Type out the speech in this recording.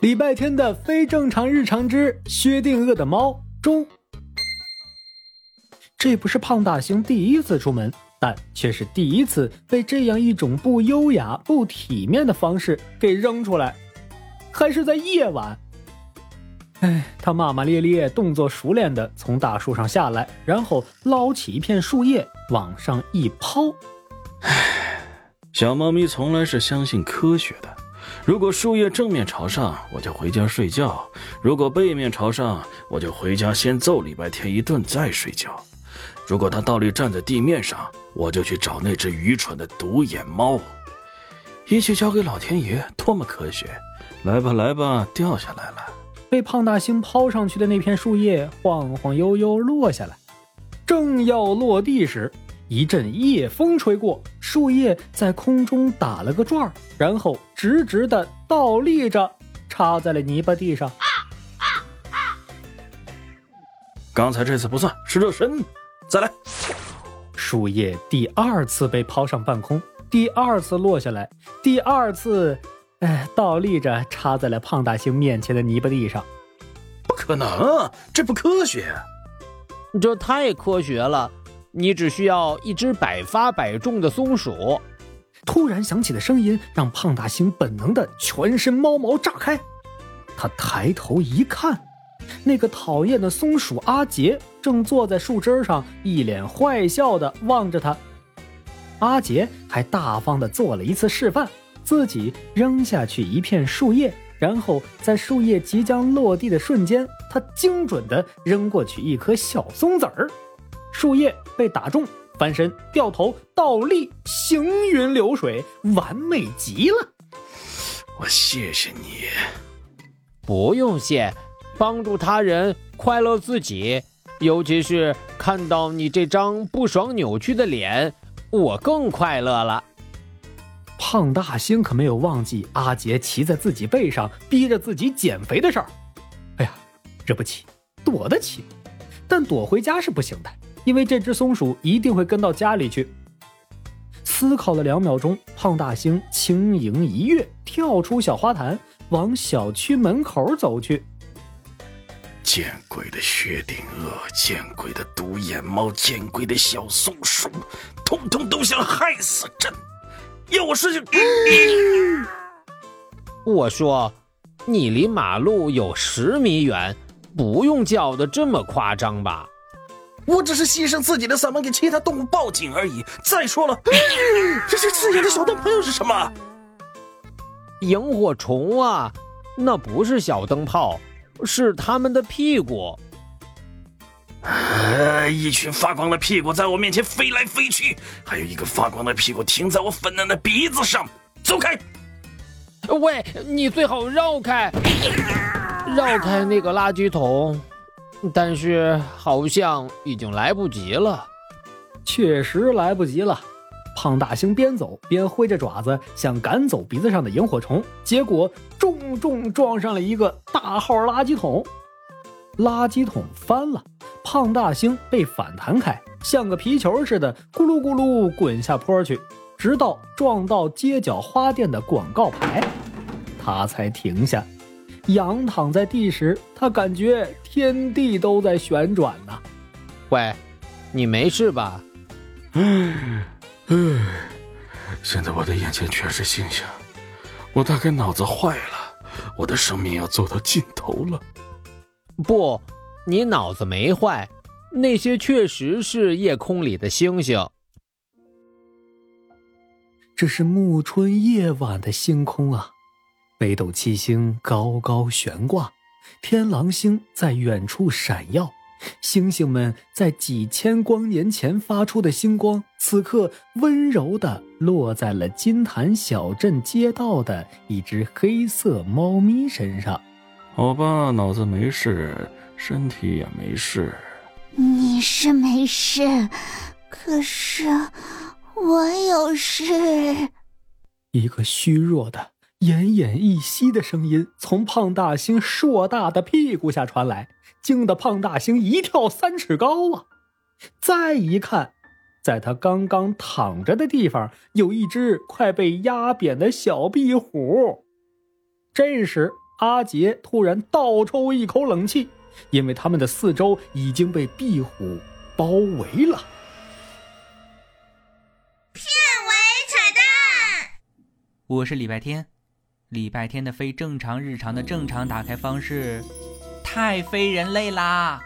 礼拜天的非正常日常之薛定谔的猫中，这不是胖大星第一次出门，但却是第一次被这样一种不优雅、不体面的方式给扔出来，还是在夜晚。哎，他骂骂咧咧，动作熟练的从大树上下来，然后捞起一片树叶往上一抛。唉，小猫咪从来是相信科学的。如果树叶正面朝上，我就回家睡觉；如果背面朝上，我就回家先揍礼拜天一顿再睡觉；如果它倒立站在地面上，我就去找那只愚蠢的独眼猫。一切交给老天爷，多么科学！来吧，来吧，掉下来了。被胖大星抛上去的那片树叶晃晃悠悠落下来，正要落地时，一阵夜风吹过，树叶在空中打了个转然后直直的倒立着，插在了泥巴地上。刚才这次不算是热身，再来。树叶第二次被抛上半空，第二次落下来，第二次。哎，倒立着插在了胖大星面前的泥巴地上，不可能，这不科学。这太科学了，你只需要一只百发百中的松鼠。突然响起的声音让胖大星本能的全身猫毛炸开，他抬头一看，那个讨厌的松鼠阿杰正坐在树枝上，一脸坏笑的望着他。阿杰还大方的做了一次示范。自己扔下去一片树叶，然后在树叶即将落地的瞬间，他精准的扔过去一颗小松子儿，树叶被打中，翻身、掉头、倒立，行云流水，完美极了。我谢谢你，不用谢，帮助他人，快乐自己，尤其是看到你这张不爽扭曲的脸，我更快乐了。胖大星可没有忘记阿杰骑在自己背上逼着自己减肥的事儿。哎呀，惹不起，躲得起，但躲回家是不行的，因为这只松鼠一定会跟到家里去。思考了两秒钟，胖大星轻盈一跃，跳出小花坛，往小区门口走去。见鬼的薛定谔，见鬼的独眼猫，见鬼的小松鼠，通通都想害死朕！有事情，我说，你离马路有十米远，不用叫的这么夸张吧？我只是牺牲自己的嗓门给其他动物报警而已。再说了，这些刺眼的小灯泡又是什么？萤火虫啊，那不是小灯泡，是它们的屁股。呃，一群发光的屁股在我面前飞来飞去，还有一个发光的屁股停在我粉嫩的鼻子上。走开！喂，你最好绕开，绕开那个垃圾桶。但是好像已经来不及了。确实来不及了。胖大星边走边挥着爪子想赶走鼻子上的萤火虫，结果重重撞上了一个大号垃圾桶，垃圾桶翻了。胖大星被反弹开，像个皮球似的咕噜咕噜滚下坡去，直到撞到街角花店的广告牌，他才停下。仰躺在地时，他感觉天地都在旋转呢。喂，你没事吧？唉唉，现在我的眼前全是星星，我大概脑子坏了，我的生命要走到尽头了。不。你脑子没坏，那些确实是夜空里的星星。这是暮春夜晚的星空啊，北斗七星高高悬挂，天狼星在远处闪耀，星星们在几千光年前发出的星光，此刻温柔的落在了金坛小镇街道的一只黑色猫咪身上。好吧，脑子没事。身体也没事，你是没事，可是我有事。一个虚弱的、奄奄一息的声音从胖大星硕大的屁股下传来，惊得胖大星一跳三尺高啊！再一看，在他刚刚躺着的地方，有一只快被压扁的小壁虎。这时。阿杰突然倒抽一口冷气，因为他们的四周已经被壁虎包围了。片尾彩蛋，我是礼拜天。礼拜天的非正常日常的正常打开方式，太非人类啦！